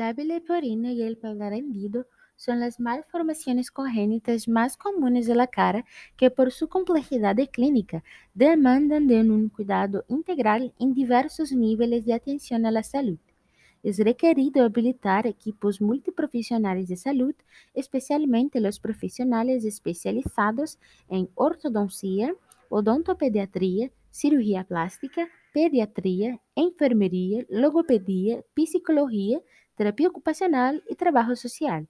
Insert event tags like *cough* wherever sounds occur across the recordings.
labio leporino y el paladar hendido son las malformaciones congénitas más comunes de la cara que por su complejidad clínica demandan de un cuidado integral en diversos niveles de atención a la salud. Requerido habilitar equipos multiprofesionales de salud, especialmente los profesionales especializados en ortodoncia, odontopediatría, cirugía plástica, pediatría, enfermería, logopedia, psicología, terapia ocupacional y trabajo social.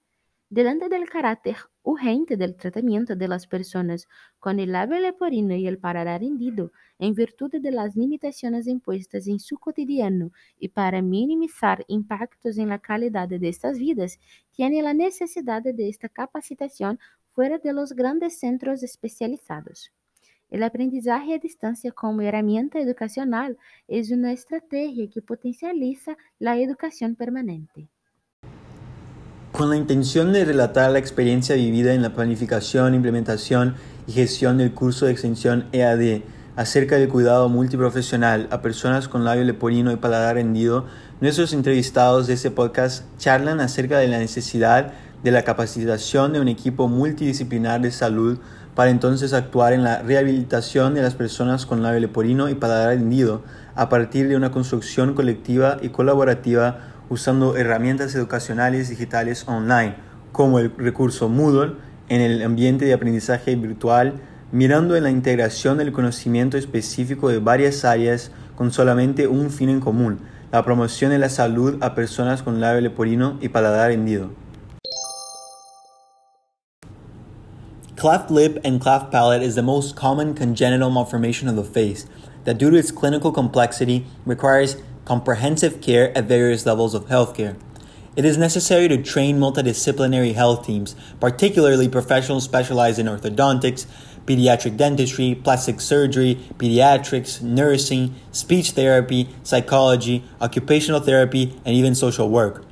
Delante del carácter urgente del tratamiento de las personas con el labio leporino y el paladar en virtud de las limitaciones impuestas en su cotidiano y para minimizar impactos en la calidad de estas vidas, tiene la necesidad de esta capacitación fuera de los grandes centros especializados. El aprendizaje a distancia como herramienta educacional es una estrategia que potencializa la educación permanente. Con la intención de relatar la experiencia vivida en la planificación, implementación y gestión del curso de extensión EAD acerca del cuidado multiprofesional a personas con labio leporino y paladar hendido, nuestros entrevistados de este podcast charlan acerca de la necesidad de la capacitación de un equipo multidisciplinar de salud para entonces actuar en la rehabilitación de las personas con labio leporino y paladar hendido a partir de una construcción colectiva y colaborativa usando herramientas educacionales digitales online como el recurso Moodle en el ambiente de aprendizaje virtual, mirando en la integración del conocimiento específico de varias áreas con solamente un fin en común, la promoción de la salud a personas con labio leporino y paladar hendido. Cleft lip and cleft palate is the most common congenital malformation of the face that, due to its clinical complexity, requires comprehensive care at various levels of healthcare. It is necessary to train multidisciplinary health teams, particularly professionals specialized in orthodontics, pediatric dentistry, plastic surgery, pediatrics, nursing, speech therapy, psychology, occupational therapy, and even social work.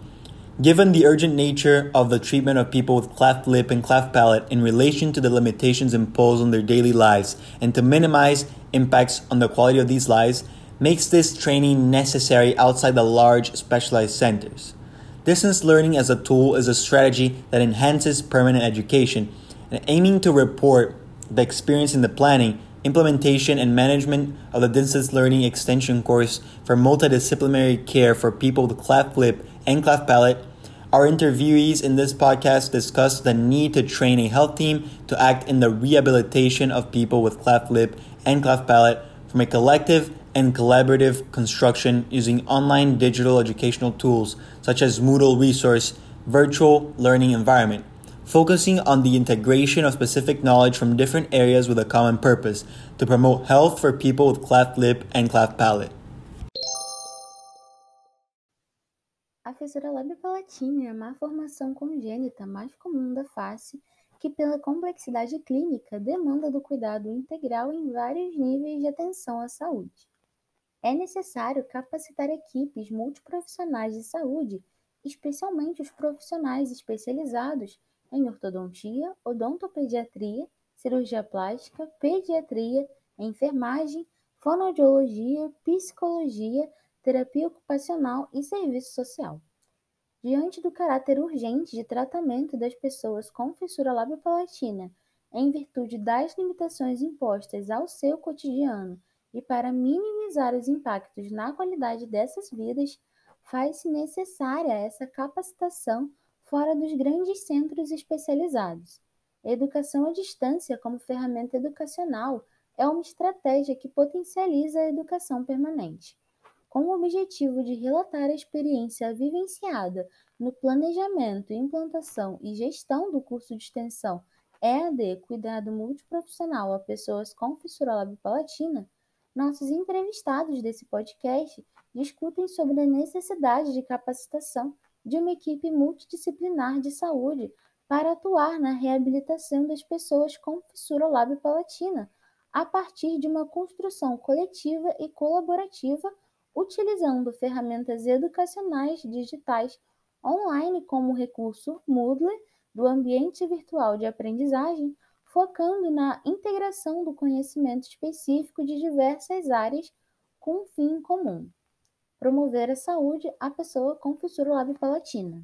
Given the urgent nature of the treatment of people with cleft lip and cleft palate in relation to the limitations imposed on their daily lives and to minimize impacts on the quality of these lives, makes this training necessary outside the large specialized centers. Distance learning as a tool is a strategy that enhances permanent education and aiming to report the experience in the planning, implementation, and management of the distance learning extension course for multidisciplinary care for people with cleft lip and cleft palate our interviewees in this podcast discuss the need to train a health team to act in the rehabilitation of people with cleft lip and cleft palate from a collective and collaborative construction using online digital educational tools such as Moodle Resource virtual learning environment, focusing on the integration of specific knowledge from different areas with a common purpose to promote health for people with cleft lip and cleft palate. A fissura labiopalatina é a malformação congênita mais comum da face que, pela complexidade clínica, demanda do cuidado integral em vários níveis de atenção à saúde. É necessário capacitar equipes multiprofissionais de saúde, especialmente os profissionais especializados em ortodontia, odontopediatria, cirurgia plástica, pediatria, enfermagem, fonoaudiologia, psicologia, terapia ocupacional e serviço social. Diante do caráter urgente de tratamento das pessoas com fissura labiopalatina, em virtude das limitações impostas ao seu cotidiano e para minimizar os impactos na qualidade dessas vidas, faz-se necessária essa capacitação fora dos grandes centros especializados. Educação à distância como ferramenta educacional é uma estratégia que potencializa a educação permanente com o objetivo de relatar a experiência vivenciada no planejamento, implantação e gestão do curso de extensão EAD Cuidado Multiprofissional a pessoas com fissura labiopalatina, nossos entrevistados desse podcast discutem sobre a necessidade de capacitação de uma equipe multidisciplinar de saúde para atuar na reabilitação das pessoas com fissura labiopalatina a partir de uma construção coletiva e colaborativa utilizando ferramentas educacionais digitais online como o recurso Moodle do ambiente virtual de aprendizagem, focando na integração do conhecimento específico de diversas áreas com um fim comum. promover a saúde à pessoa com fissura lábio-palatina.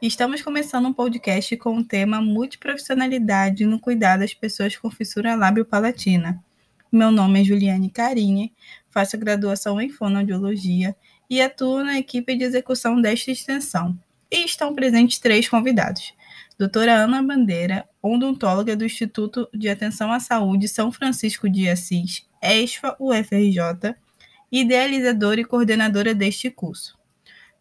Estamos começando um podcast com o tema Multiprofissionalidade no cuidado das pessoas com fissura lábio-palatina. Meu nome é Juliane Carinha, faço graduação em fonoaudiologia e atuo na equipe de execução desta extensão. E estão presentes três convidados. Doutora Ana Bandeira, odontóloga do Instituto de Atenção à Saúde São Francisco de Assis, ESFA UFRJ, idealizadora e coordenadora deste curso.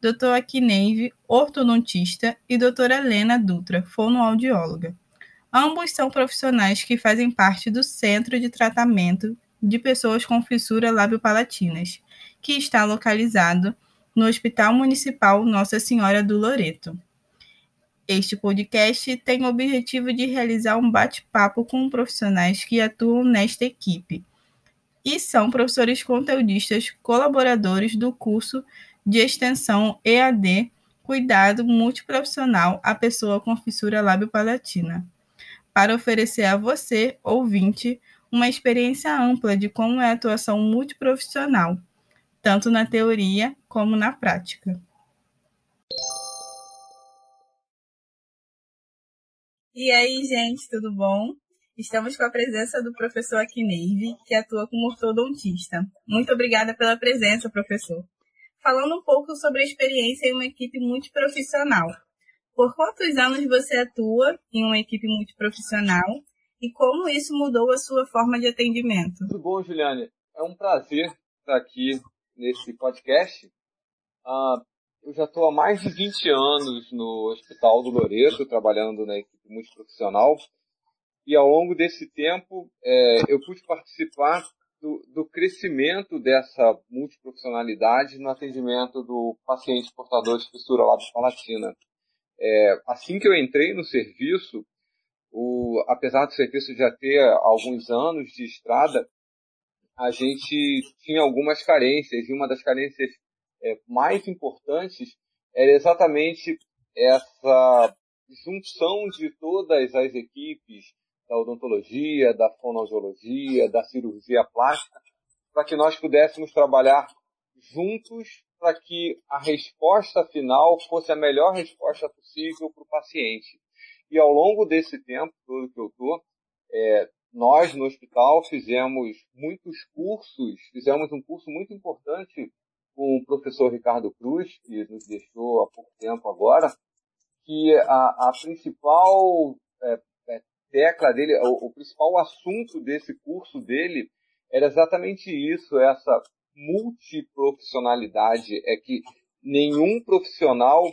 Dr. Akineive, ortodontista, e doutora Helena Dutra, fonoaudióloga. Ambos são profissionais que fazem parte do Centro de Tratamento de Pessoas com Fissura Lábio-Palatinas, que está localizado no Hospital Municipal Nossa Senhora do Loreto. Este podcast tem o objetivo de realizar um bate-papo com profissionais que atuam nesta equipe e são professores conteudistas colaboradores do curso de extensão EAD Cuidado Multiprofissional à Pessoa com Fissura Lábio-Palatina, para oferecer a você, ouvinte, uma experiência ampla de como é a atuação multiprofissional, tanto na teoria como na prática. E aí, gente, tudo bom? Estamos com a presença do professor Akineive, que atua como ortodontista. Muito obrigada pela presença, professor falando um pouco sobre a experiência em uma equipe multiprofissional. Por quantos anos você atua em uma equipe multiprofissional e como isso mudou a sua forma de atendimento? Tudo bom, Juliane? É um prazer estar aqui nesse podcast. Uh, eu já estou há mais de 20 anos no Hospital do Loreto, trabalhando na equipe multiprofissional. E ao longo desse tempo, é, eu pude participar do, do crescimento dessa multiprofissionalidade no atendimento do paciente portador de fissura lábio-palatina. É, assim que eu entrei no serviço, o, apesar do serviço já ter alguns anos de estrada, a gente tinha algumas carências, e uma das carências é, mais importantes era exatamente essa junção de todas as equipes da odontologia, da fonoaudiologia, da cirurgia plástica, para que nós pudéssemos trabalhar juntos para que a resposta final fosse a melhor resposta possível para o paciente. E ao longo desse tempo todo que eu estou, é, nós no hospital fizemos muitos cursos, fizemos um curso muito importante com o professor Ricardo Cruz, que nos deixou há pouco tempo agora, que a, a principal é, tecla dele, o, o principal assunto desse curso dele era exatamente isso, essa multiprofissionalidade, é que nenhum profissional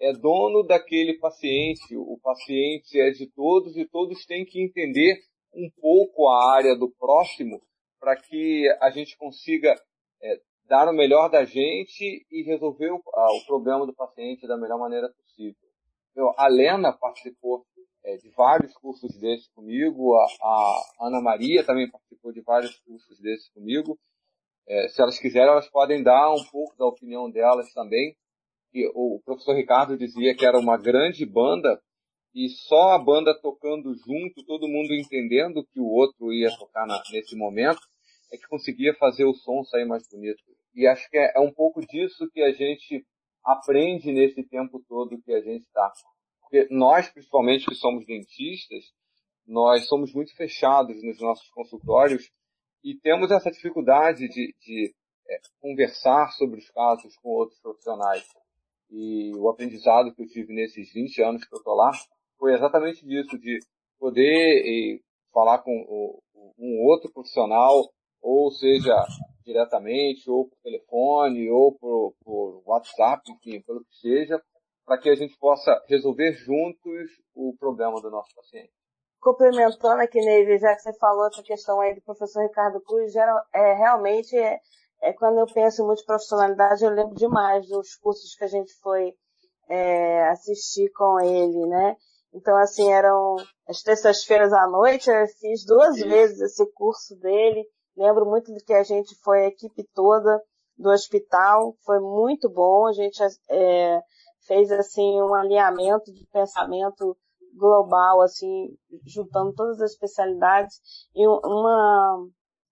é dono daquele paciente, o paciente é de todos e todos têm que entender um pouco a área do próximo para que a gente consiga é, dar o melhor da gente e resolver o, a, o, problema do paciente da melhor maneira possível. Eu, a Lena participou é, de vários cursos desses comigo, a, a, Ana Maria também participou de vários cursos desses comigo. É, se elas quiserem, elas podem dar um pouco da opinião delas também. E o professor Ricardo dizia que era uma grande banda e só a banda tocando junto, todo mundo entendendo que o outro ia tocar na, nesse momento, é que conseguia fazer o som sair mais bonito. E acho que é, é um pouco disso que a gente aprende nesse tempo todo que a gente está. Porque nós, principalmente que somos dentistas, nós somos muito fechados nos nossos consultórios e temos essa dificuldade de, de é, conversar sobre os casos com outros profissionais. E o aprendizado que eu tive nesses 20 anos que eu estou lá foi exatamente disso, de poder e, falar com um outro profissional, ou seja, diretamente, ou por telefone, ou por, por WhatsApp, enfim, pelo que seja, para que a gente possa resolver juntos o problema do nosso paciente. Complementando aqui, Neve, já que você falou essa questão aí do professor Ricardo Cruz, geral, é, realmente, é, é, quando eu penso em multiprofissionalidade, eu lembro demais dos cursos que a gente foi é, assistir com ele, né? Então, assim, eram as terças-feiras à noite, eu fiz duas Sim. vezes esse curso dele. Lembro muito de que a gente foi a equipe toda do hospital, foi muito bom. A gente é, fez assim um alinhamento de pensamento global, assim, juntando todas as especialidades e uma,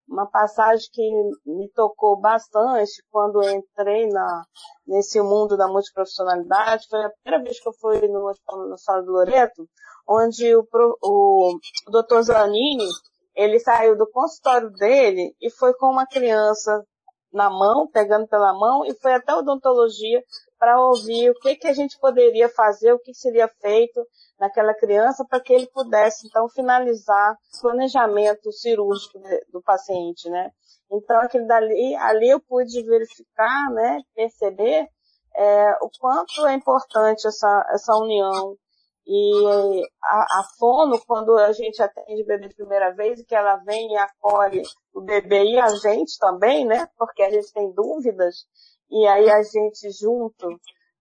uma passagem que me tocou bastante quando entrei na, nesse mundo da multiprofissionalidade. Foi a primeira vez que eu fui no Hospital no Sala do Loreto, onde o, o, o doutor Zanini, ele saiu do consultório dele e foi com uma criança na mão, pegando pela mão, e foi até a odontologia para ouvir o que, que a gente poderia fazer, o que seria feito naquela criança para que ele pudesse, então, finalizar o planejamento cirúrgico do paciente, né? Então, aquele dali, ali eu pude verificar, né, perceber é, o quanto é importante essa, essa união e a, a fono, quando a gente atende bebê de primeira vez, e que ela vem e acolhe o bebê e a gente também, né? Porque a gente tem dúvidas, e aí a gente junto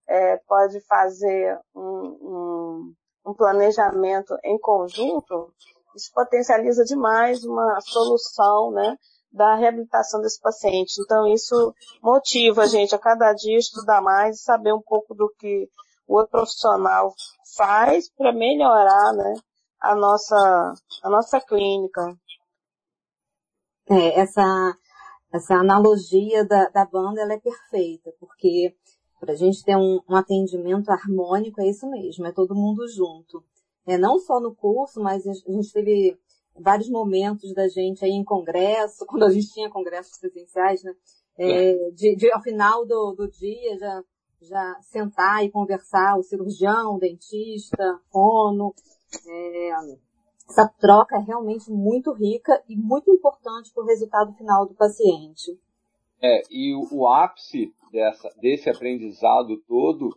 é, pode fazer um, um, um planejamento em conjunto, isso potencializa demais uma solução, né? da reabilitação desse paciente. Então, isso motiva a gente a cada dia estudar mais e saber um pouco do que o outro profissional faz para melhorar né, a, nossa, a nossa clínica. É, essa, essa analogia da, da banda ela é perfeita, porque para a gente ter um, um, atendimento harmônico é isso mesmo, é todo mundo junto. É, não só no curso, mas a gente teve vários momentos da gente aí em congresso, *laughs* quando a gente tinha congressos presenciais, né? É, de, de, ao final do, do dia já já sentar e conversar, o cirurgião, o dentista, fono. É, essa troca é realmente muito rica e muito importante para o resultado final do paciente. É, e o, o ápice dessa, desse aprendizado todo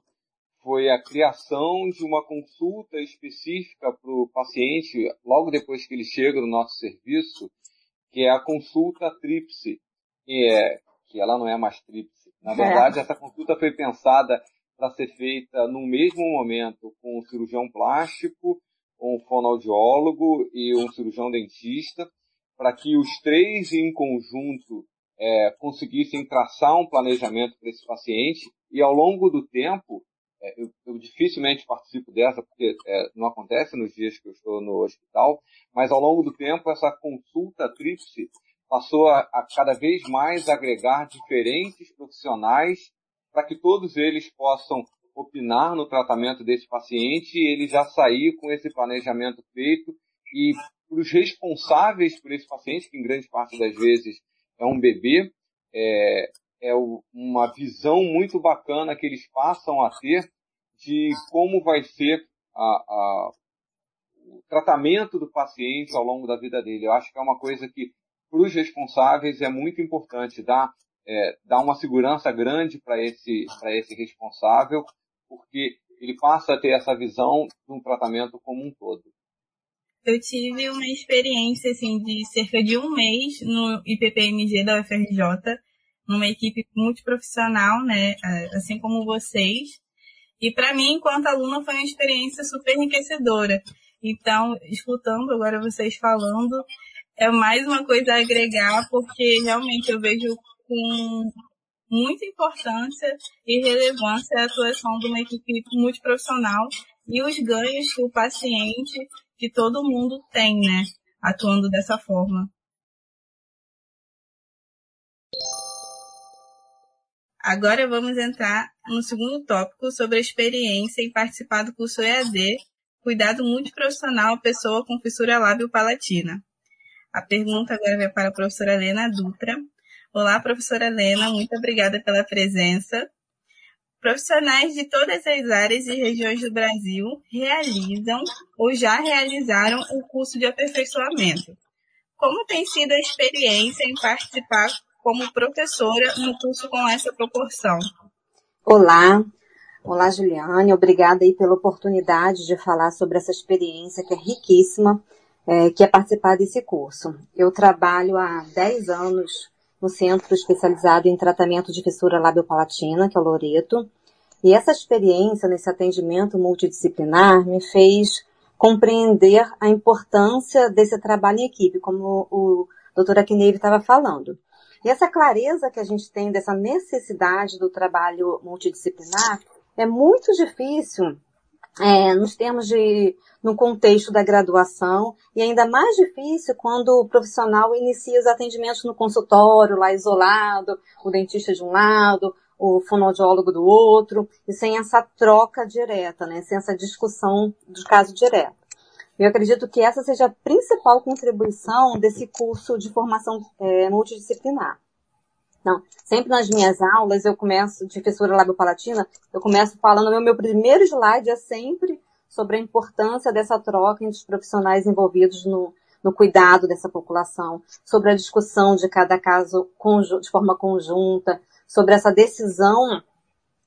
foi a criação de uma consulta específica para o paciente logo depois que ele chega no nosso serviço, que é a consulta tríplice, que, é, que ela não é mais tríplice, na é. verdade, é. essa consulta foi pensada para ser feita no mesmo momento com um cirurgião plástico, um fonoaudiólogo e um cirurgião dentista, para que os três em conjunto é, conseguissem traçar um planejamento para esse paciente. E ao longo do tempo, é, eu, eu, dificilmente participo dessa porque é, não acontece nos dias que eu estou no hospital, mas ao longo do tempo essa consulta tríplice passou a, a cada vez mais agregar diferentes profissionais para que todos eles possam opinar no tratamento desse paciente e ele já sair com esse planejamento feito e para os responsáveis por esse paciente, que em grande parte das vezes é um bebê, é, é uma visão muito bacana que eles passam a ter de como vai ser a, a, o tratamento do paciente ao longo da vida dele. Eu acho que é uma coisa que para os responsáveis é muito importante dar, é, dar uma segurança grande para esse, esse responsável, porque ele passa a ter essa visão de um tratamento como um todo. Eu tive uma experiência assim de cerca de um mês no IPPMG da UFRJ, numa equipe multiprofissional, né, assim como vocês. E para mim, enquanto aluna, foi uma experiência super enriquecedora. Então, escutando agora vocês falando, é mais uma coisa a agregar, porque realmente eu vejo com muita importância e relevância a atuação de uma equipe multiprofissional e os ganhos que o paciente, que todo mundo tem, né, atuando dessa forma. Agora vamos entrar no segundo tópico sobre a experiência em participar do curso EAD, Cuidado Multiprofissional Pessoa com Fissura Lábio Palatina. A pergunta agora vai para a professora Helena Dutra. Olá, professora Helena, muito obrigada pela presença. Profissionais de todas as áreas e regiões do Brasil realizam ou já realizaram o curso de aperfeiçoamento. Como tem sido a experiência em participar como professora no curso com essa proporção? Olá, olá Juliane, obrigada aí pela oportunidade de falar sobre essa experiência que é riquíssima é, que é participar desse curso. Eu trabalho há 10 anos no Centro Especializado em Tratamento de Fissura Labiopalatina, que é o Loreto, e essa experiência nesse atendimento multidisciplinar me fez compreender a importância desse trabalho em equipe, como o doutor Akineve estava falando. E essa clareza que a gente tem dessa necessidade do trabalho multidisciplinar é muito difícil é, nos termos de, no contexto da graduação, e ainda mais difícil quando o profissional inicia os atendimentos no consultório, lá isolado, o dentista de um lado, o fonoaudiólogo do outro, e sem essa troca direta, né, sem essa discussão do caso direto. Eu acredito que essa seja a principal contribuição desse curso de formação é, multidisciplinar. Então, sempre nas minhas aulas, eu começo, de fissura labiopalatina, eu começo falando, meu, meu primeiro slide é sempre sobre a importância dessa troca entre os profissionais envolvidos no, no cuidado dessa população, sobre a discussão de cada caso de forma conjunta, sobre essa decisão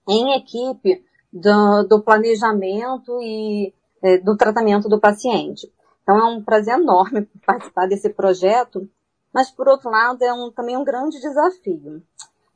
em equipe do, do planejamento e é, do tratamento do paciente. Então é um prazer enorme participar desse projeto, mas por outro lado é um, também um grande desafio.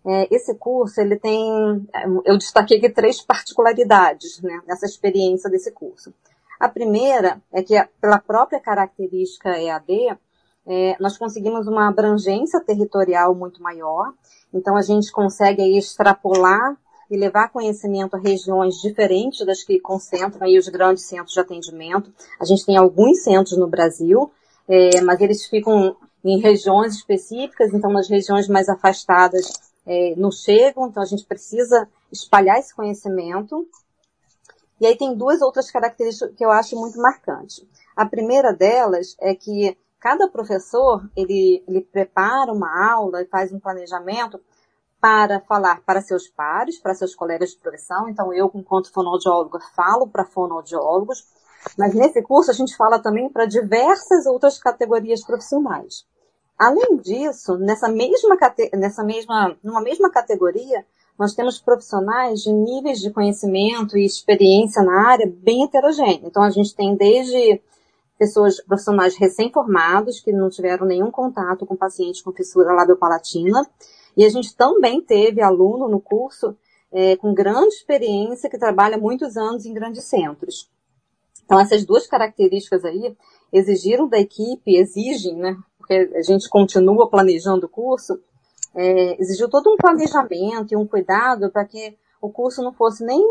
É, esse curso ele tem, eu destaquei aqui três particularidades né, nessa experiência desse curso. A primeira é que pela própria característica EAD, é, nós conseguimos uma abrangência territorial muito maior, então a gente consegue aí, extrapolar e levar conhecimento a regiões diferentes das que concentram aí os grandes centros de atendimento. A gente tem alguns centros no Brasil, é, mas eles ficam em regiões específicas, então nas regiões mais afastadas é, não chegam, então a gente precisa espalhar esse conhecimento. E aí tem duas outras características que eu acho muito marcantes. A primeira delas é que cada professor, ele, ele prepara uma aula e faz um planejamento para falar para seus pares, para seus colegas de profissão. Então, eu, enquanto fonoaudióloga, falo para fonoaudiólogos, mas nesse curso a gente fala também para diversas outras categorias profissionais. Além disso, nessa mesma, nessa mesma, numa mesma categoria, nós temos profissionais de níveis de conhecimento e experiência na área bem heterogêneo. Então, a gente tem desde pessoas, profissionais recém-formados, que não tiveram nenhum contato com pacientes com fissura labiopalatina, e a gente também teve aluno no curso é, com grande experiência que trabalha muitos anos em grandes centros. Então, essas duas características aí exigiram da equipe, exigem, né, porque a gente continua planejando o curso, é, exigiu todo um planejamento e um cuidado para que o curso não fosse nem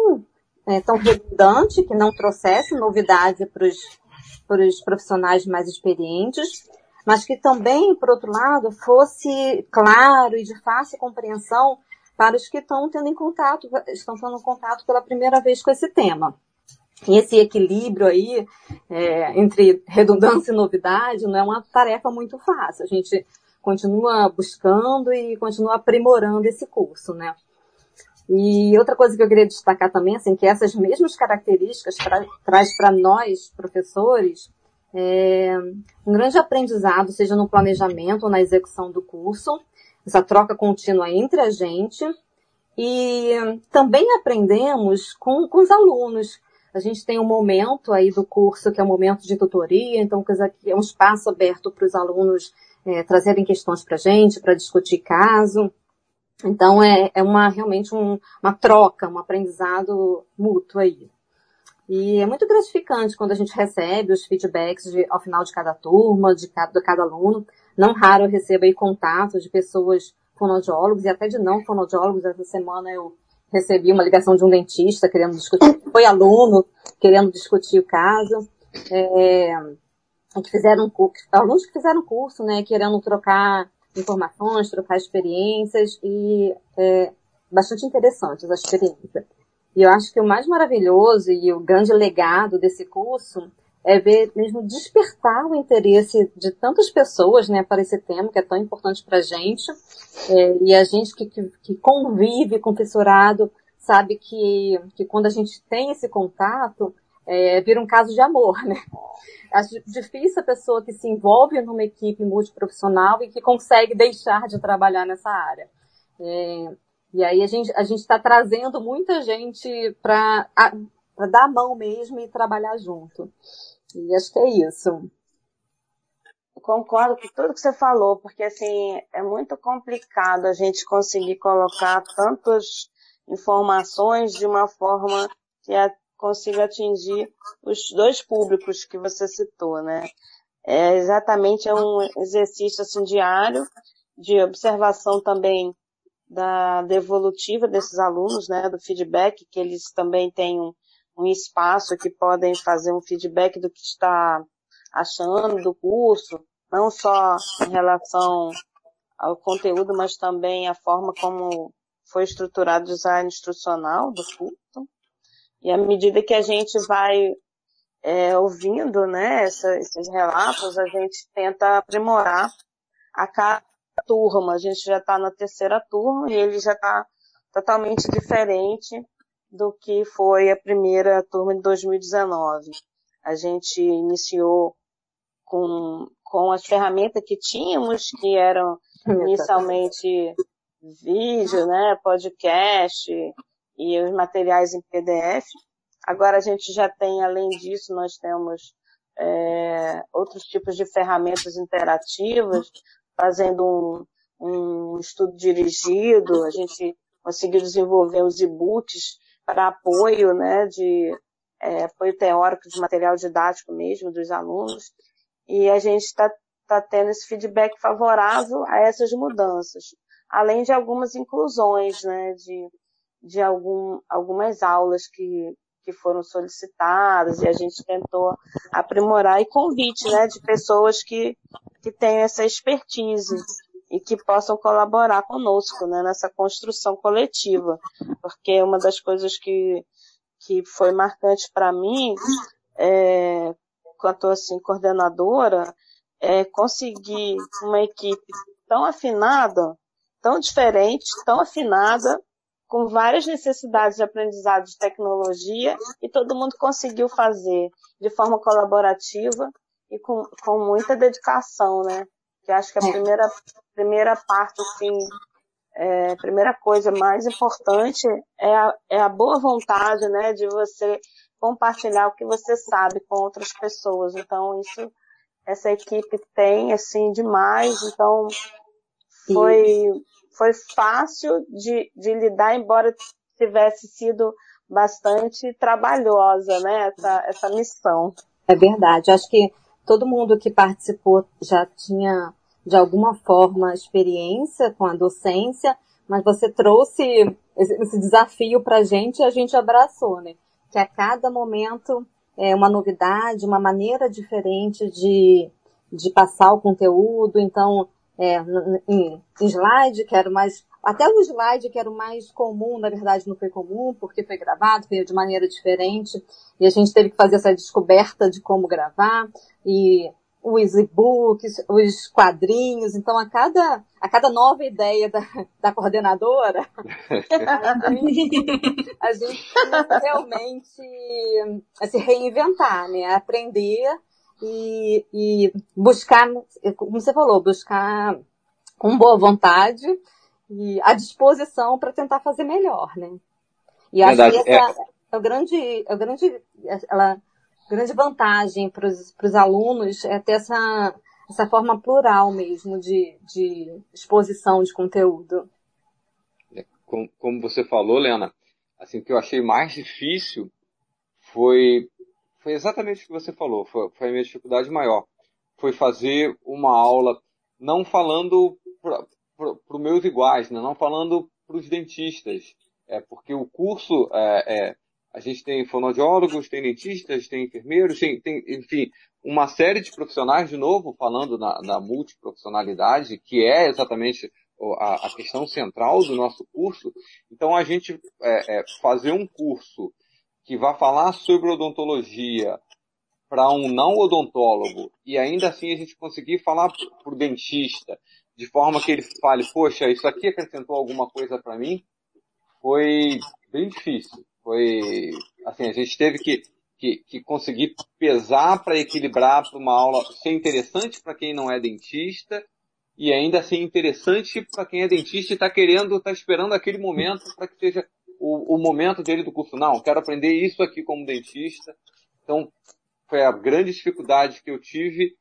é, tão redundante, que não trouxesse novidades para os profissionais mais experientes, mas que também, por outro lado, fosse claro e de fácil compreensão para os que estão tendo em contato, estão tendo contato pela primeira vez com esse tema. E esse equilíbrio aí é, entre redundância e novidade não é uma tarefa muito fácil. A gente continua buscando e continua aprimorando esse curso, né? E outra coisa que eu queria destacar também, assim, que essas mesmas características tra traz para nós, professores, é, um grande aprendizado, seja no planejamento ou na execução do curso, essa troca contínua entre a gente. E também aprendemos com, com os alunos. A gente tem um momento aí do curso que é um momento de tutoria, então é um espaço aberto para os alunos é, trazerem questões para a gente, para discutir caso. Então é, é uma realmente um, uma troca, um aprendizado mútuo aí. E é muito gratificante quando a gente recebe os feedbacks de, ao final de cada turma, de cada, de cada aluno. Não raro eu recebo aí contatos de pessoas fonoaudiólogos e até de não fonoaudiólogos. Essa semana eu recebi uma ligação de um dentista querendo discutir, foi aluno querendo discutir o caso. É, que fizeram curso, alunos que fizeram curso, né, querendo trocar informações, trocar experiências e é, bastante interessante essa experiência. E eu acho que o mais maravilhoso e o grande legado desse curso é ver mesmo despertar o interesse de tantas pessoas, né, para esse tema que é tão importante para a gente. É, e a gente que, que, que, convive com o fissurado sabe que, que quando a gente tem esse contato, é, vira um caso de amor, né? Acho difícil a pessoa que se envolve numa equipe multiprofissional e que consegue deixar de trabalhar nessa área. É, e aí a gente a está trazendo muita gente para dar a mão mesmo e trabalhar junto. E acho que é isso. Concordo com tudo que você falou, porque assim é muito complicado a gente conseguir colocar tantas informações de uma forma que consiga atingir os dois públicos que você citou, né? É exatamente é um exercício assim diário de observação também da devolutiva desses alunos, né, do feedback, que eles também têm um, espaço que podem fazer um feedback do que está achando do curso, não só em relação ao conteúdo, mas também a forma como foi estruturado o design instrucional do curso. E à medida que a gente vai é, ouvindo né, essa, esses relatos, a gente tenta aprimorar a cada turma. A gente já está na terceira turma e ele já está totalmente diferente do que foi a primeira turma de 2019. A gente iniciou com, com as ferramentas que tínhamos, que eram inicialmente vídeo, né, podcast e os materiais em PDF. Agora a gente já tem, além disso, nós temos é, outros tipos de ferramentas interativas, fazendo um, um estudo dirigido, a gente conseguiu desenvolver os e-books para apoio, né, de é, apoio teórico de material didático mesmo dos alunos, e a gente está tá tendo esse feedback favorável a essas mudanças, além de algumas inclusões, né, de, de algum, algumas aulas que, que foram solicitadas e a gente tentou aprimorar e convite, né, de pessoas que, que têm essa expertise e que possam colaborar conosco, né, nessa construção coletiva, porque uma das coisas que, que foi marcante para mim, é, quanto assim coordenadora, é conseguir uma equipe tão afinada, tão diferente, tão afinada, com várias necessidades de aprendizado de tecnologia e todo mundo conseguiu fazer de forma colaborativa e com, com muita dedicação, né? Que acho que a é. primeira, primeira parte, assim, é, primeira coisa mais importante é a, é a boa vontade, né? De você compartilhar o que você sabe com outras pessoas. Então, isso, essa equipe tem, assim, demais. Então, foi, foi fácil de, de lidar, embora tivesse sido bastante trabalhosa, né, essa, essa missão. É verdade. Acho que todo mundo que participou já tinha, de alguma forma, experiência com a docência, mas você trouxe esse desafio para a gente e a gente abraçou, né? Que a cada momento é uma novidade, uma maneira diferente de, de passar o conteúdo. Então, é, em, slide, que era mais. Até o slide, que era o mais comum, na verdade não foi comum, porque foi gravado, veio de maneira diferente, e a gente teve que fazer essa descoberta de como gravar, e os e-books, os quadrinhos, então a cada, a cada nova ideia da, da coordenadora, a gente, a gente realmente se reinventar, né? Aprender e, e buscar, como você falou, buscar com boa vontade e a disposição para tentar fazer melhor, né? E acho Verdade, que essa é... é o grande, é o grande, ela, grande vantagem para os alunos é ter essa, essa forma plural mesmo de, de exposição de conteúdo. É, como, como você falou, Lena, assim, o que eu achei mais difícil foi foi exatamente o que você falou, foi, foi a minha dificuldade maior. Foi fazer uma aula não falando para os meus iguais, né? não falando para os dentistas, é, porque o curso, é, é, a gente tem fonoaudiólogos, tem dentistas, tem enfermeiros, tem, tem, enfim, uma série de profissionais, de novo, falando na, na multiprofissionalidade, que é exatamente a, a, questão central do nosso curso. Então, a gente é, é, fazer um curso que vá falar sobre odontologia para um não odontólogo e ainda assim a gente conseguir falar para o dentista de forma que ele fale, poxa, isso aqui acrescentou alguma coisa para mim, foi bem difícil. Foi, assim, a gente teve que, que, que conseguir pesar para equilibrar para uma aula ser interessante para quem não é dentista e ainda ser interessante para quem é dentista e está querendo, está esperando aquele momento para que seja o, o momento dele do curso. Não, quero aprender isso aqui como dentista. Então, foi a grande dificuldade que eu tive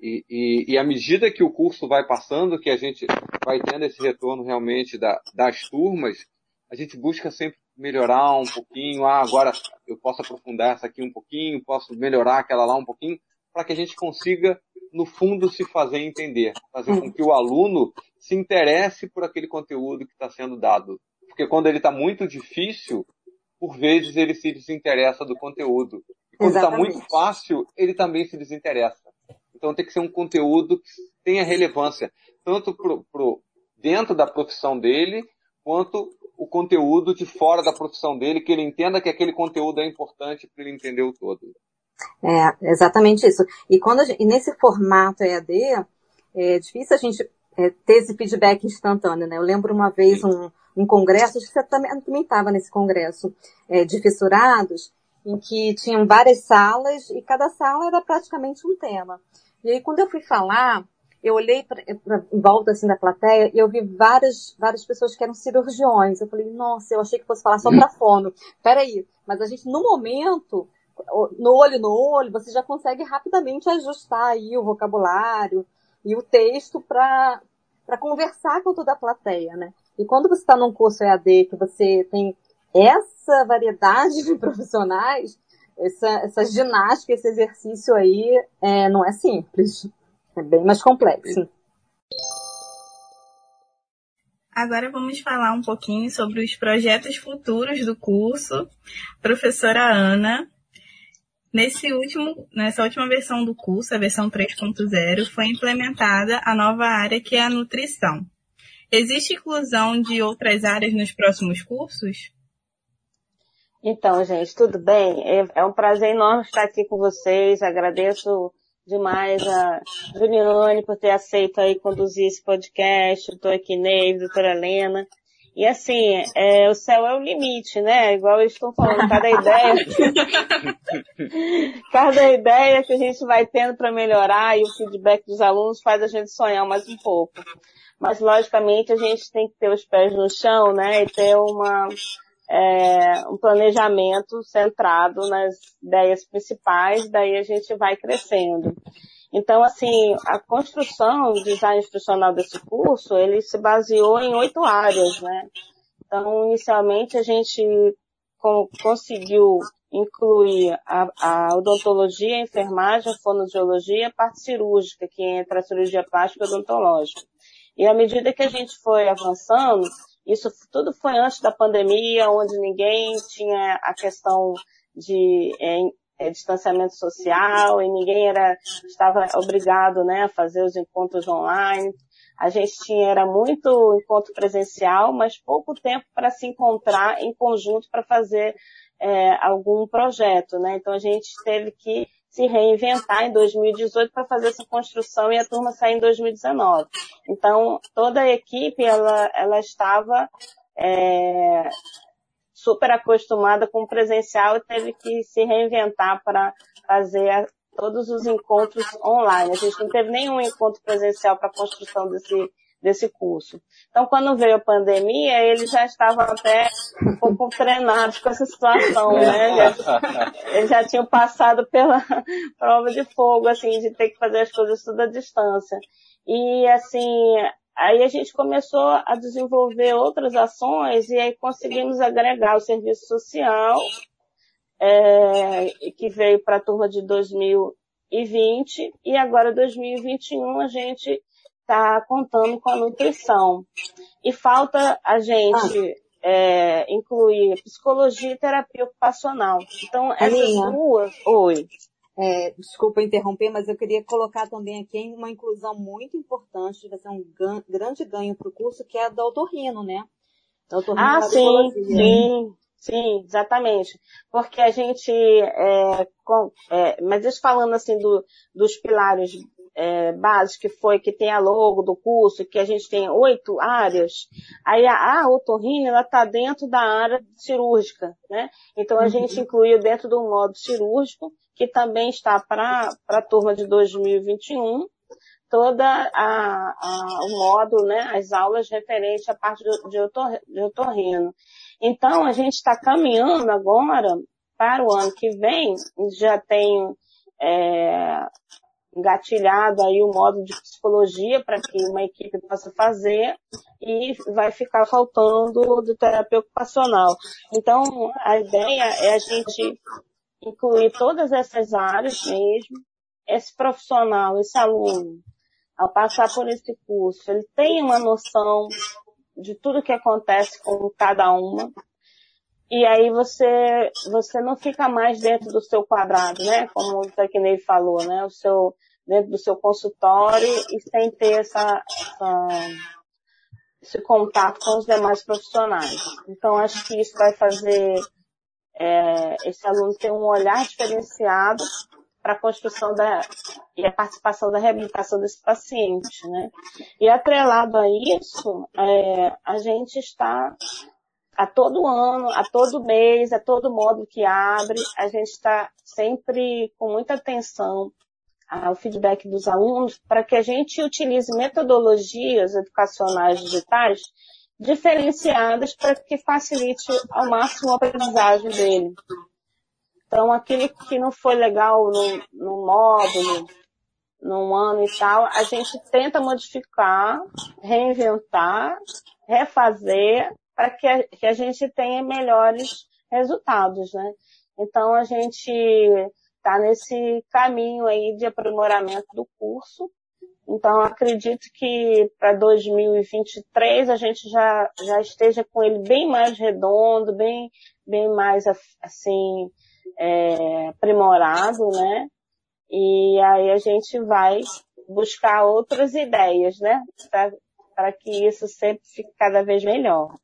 e, e, e à medida que o curso vai passando, que a gente vai tendo esse retorno realmente da, das turmas, a gente busca sempre melhorar um pouquinho. Ah, agora eu posso aprofundar essa aqui um pouquinho, posso melhorar aquela lá um pouquinho, para que a gente consiga, no fundo, se fazer entender, fazer com que o aluno se interesse por aquele conteúdo que está sendo dado porque quando ele está muito difícil, por vezes ele se desinteressa do conteúdo. E quando está muito fácil, ele também se desinteressa. Então tem que ser um conteúdo que tenha relevância, tanto pro, pro, dentro da profissão dele, quanto o conteúdo de fora da profissão dele, que ele entenda que aquele conteúdo é importante para ele entender o todo. É, exatamente isso. E, quando gente, e nesse formato EAD, é difícil a gente é, ter esse feedback instantâneo, né? Eu lembro uma vez um, um congresso, acho que você também estava nesse congresso é, de fissurados, em que tinham várias salas e cada sala era praticamente um tema. E aí quando eu fui falar, eu olhei pra, pra, em volta assim da plateia e eu vi várias, várias pessoas que eram cirurgiões. Eu falei, nossa, eu achei que fosse falar só para *laughs* fono. Peraí, mas a gente no momento, no olho no olho, você já consegue rapidamente ajustar aí o vocabulário e o texto para conversar com toda a plateia, né? E quando você está num curso EAD que você tem essa variedade de *laughs* profissionais, essa, essa ginástica, esse exercício aí é, não é simples. É bem mais complexo. Agora vamos falar um pouquinho sobre os projetos futuros do curso. Professora Ana, nesse último, nessa última versão do curso, a versão 3.0, foi implementada a nova área que é a nutrição. Existe inclusão de outras áreas nos próximos cursos? Então, gente, tudo bem? É, é um prazer enorme estar aqui com vocês. Agradeço demais a Juliane por ter aceito aí conduzir esse podcast, doutor Equinei, doutora Helena. E assim, é, o céu é o limite, né? Igual eles estão falando, cada ideia, *laughs* cada ideia que a gente vai tendo para melhorar e o feedback dos alunos faz a gente sonhar mais um pouco. Mas logicamente a gente tem que ter os pés no chão, né? E ter uma, é, um planejamento centrado nas ideias principais, daí a gente vai crescendo. Então, assim, a construção, o design institucional desse curso, ele se baseou em oito áreas, né? Então, inicialmente a gente conseguiu incluir a, a, odontologia, a enfermagem, a fonoaudiologia, a parte cirúrgica, que entra a cirurgia plástica odontológica. E à medida que a gente foi avançando, isso tudo foi antes da pandemia, onde ninguém tinha a questão de é, é, distanciamento social e ninguém era, estava obrigado né, a fazer os encontros online. A gente tinha, era muito encontro presencial, mas pouco tempo para se encontrar em conjunto para fazer é, algum projeto, né? Então a gente teve que se reinventar em 2018 para fazer essa construção e a turma sair em 2019. Então, toda a equipe, ela, ela estava é, super acostumada com o presencial e teve que se reinventar para fazer todos os encontros online. A gente não teve nenhum encontro presencial para a construção desse, desse curso. Então, quando veio a pandemia, eles já estavam até um *laughs* pouco treinados com essa situação, né? Eles já *laughs* tinham passado pela *laughs* prova de fogo, assim, de ter que fazer as coisas tudo à distância. E, assim, aí a gente começou a desenvolver outras ações e aí conseguimos agregar o serviço social, é, que veio para a turma de 2020 e agora 2021 a gente está contando com a nutrição. E falta a gente ah. é, incluir psicologia e terapia ocupacional. Então, essas duas. Oi. É, desculpa interromper, mas eu queria colocar também aqui uma inclusão muito importante, vai ser um gan grande ganho para o curso, que é a otorrino, né? Da ah, sim, sim. Sim, exatamente. Porque a gente, é, com, é, mas falando assim do, dos pilares é, base que foi, que tem a logo do curso, que a gente tem oito áreas, aí a, a otorrina, ela está dentro da área cirúrgica, né? Então a uhum. gente incluiu dentro do modo cirúrgico, que também está para a turma de 2021, toda a, a, o modo, né, as aulas referentes à parte de, otor, de otorrino. Então, a gente está caminhando agora para o ano que vem, já tem é, engatilhado aí o modo de psicologia para que uma equipe possa fazer e vai ficar faltando do terapia ocupacional. Então, a ideia é a gente incluir todas essas áreas mesmo, esse profissional, esse aluno, ao passar por esse curso, ele tem uma noção de tudo que acontece com cada uma, e aí você, você não fica mais dentro do seu quadrado, né? Como o Tecnei falou, né? O seu, dentro do seu consultório e sem ter essa, essa, esse contato com os demais profissionais. Então, acho que isso vai fazer é, esse aluno ter um olhar diferenciado para a construção da, e a participação da reabilitação desse paciente, né? E atrelado a isso, é, a gente está a todo ano, a todo mês, a todo módulo que abre, a gente está sempre com muita atenção ao feedback dos alunos para que a gente utilize metodologias educacionais digitais diferenciadas para que facilite ao máximo a aprendizagem dele. Então, aquilo que não foi legal no, no módulo, num ano e tal, a gente tenta modificar, reinventar, refazer para que a, que a gente tenha melhores resultados, né? Então a gente está nesse caminho aí de aprimoramento do curso. Então acredito que para 2023 a gente já, já esteja com ele bem mais redondo, bem, bem mais assim é, aprimorado, né? E aí a gente vai buscar outras ideias, né? Para que isso sempre fique cada vez melhor.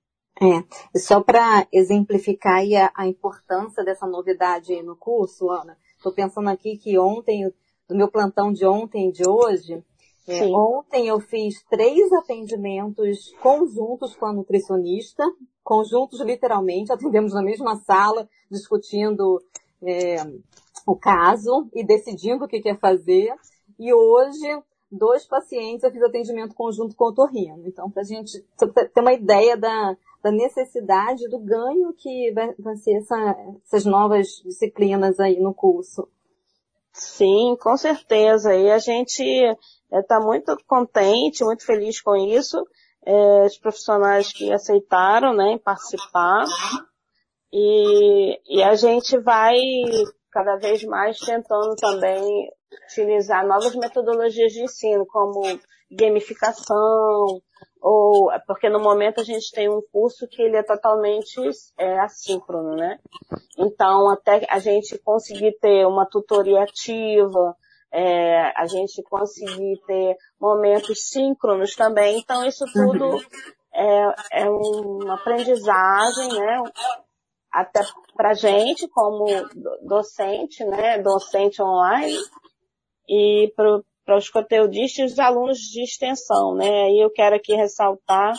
É, só para exemplificar a, a, importância dessa novidade aí no curso, Ana, estou pensando aqui que ontem, do meu plantão de ontem e de hoje, é, ontem eu fiz três atendimentos conjuntos com a nutricionista, conjuntos literalmente, atendemos na mesma sala, discutindo é, o caso e decidindo o que quer fazer. E hoje, dois pacientes eu fiz atendimento conjunto com o torrino. Então, para a gente ter uma ideia da, da necessidade do ganho que vai, vai ser essa, essas novas disciplinas aí no curso. Sim, com certeza. E a gente está é, muito contente, muito feliz com isso. É, os profissionais que aceitaram né, participar. E, e a gente vai cada vez mais tentando também utilizar novas metodologias de ensino, como gamificação, ou porque no momento a gente tem um curso que ele é totalmente é, assíncrono, né? Então até a gente conseguir ter uma tutoria ativa, é, a gente conseguir ter momentos síncronos também, então isso tudo é, é uma aprendizagem, né? Até pra gente como docente, né? Docente online e para os conteudistas e os alunos de extensão, né? E eu quero aqui ressaltar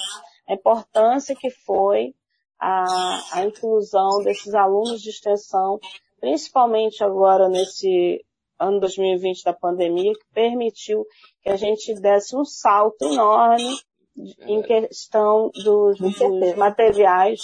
a importância que foi a, a inclusão desses alunos de extensão, principalmente agora nesse ano 2020 da pandemia, que permitiu que a gente desse um salto enorme em questão dos, dos materiais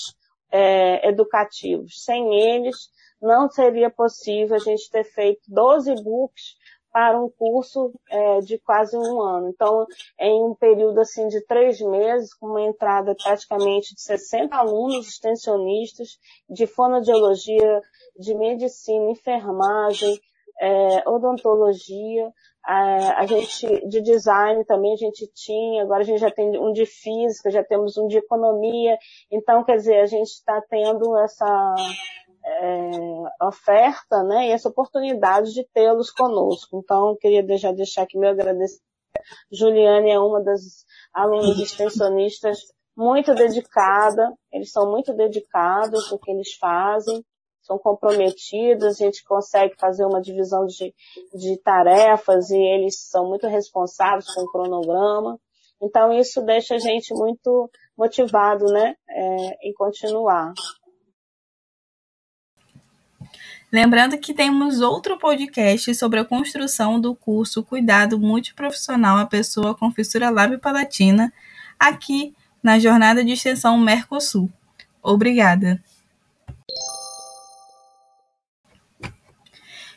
é, educativos. Sem eles, não seria possível a gente ter feito 12 books para um curso é, de quase um ano. Então, em um período assim de três meses, com uma entrada praticamente de 60 alunos extensionistas de fonoaudiologia, de medicina, enfermagem, é, odontologia, a, a, gente de design também a gente tinha, agora a gente já tem um de física, já temos um de economia, então quer dizer, a gente está tendo essa é, oferta, né, e essa oportunidade de tê-los conosco. Então, queria já deixar aqui meu agradecimento. Juliane é uma das alunas *laughs* extensionistas muito dedicada, eles são muito dedicados no que eles fazem, são comprometidos, a gente consegue fazer uma divisão de, de tarefas e eles são muito responsáveis com o cronograma. Então isso deixa a gente muito motivado, né, é, em continuar. Lembrando que temos outro podcast sobre a construção do curso Cuidado Multiprofissional à Pessoa com Fissura Lábio-Palatina, aqui na Jornada de Extensão Mercosul. Obrigada.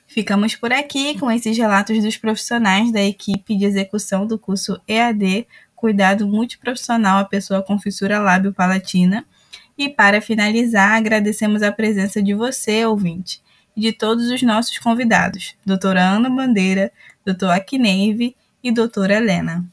Ficamos por aqui com esses relatos dos profissionais da equipe de execução do curso EAD Cuidado Multiprofissional à Pessoa com Fissura Lábio-Palatina. E para finalizar, agradecemos a presença de você, ouvinte e de todos os nossos convidados, doutora Ana Bandeira, doutor Akineive e doutora Helena.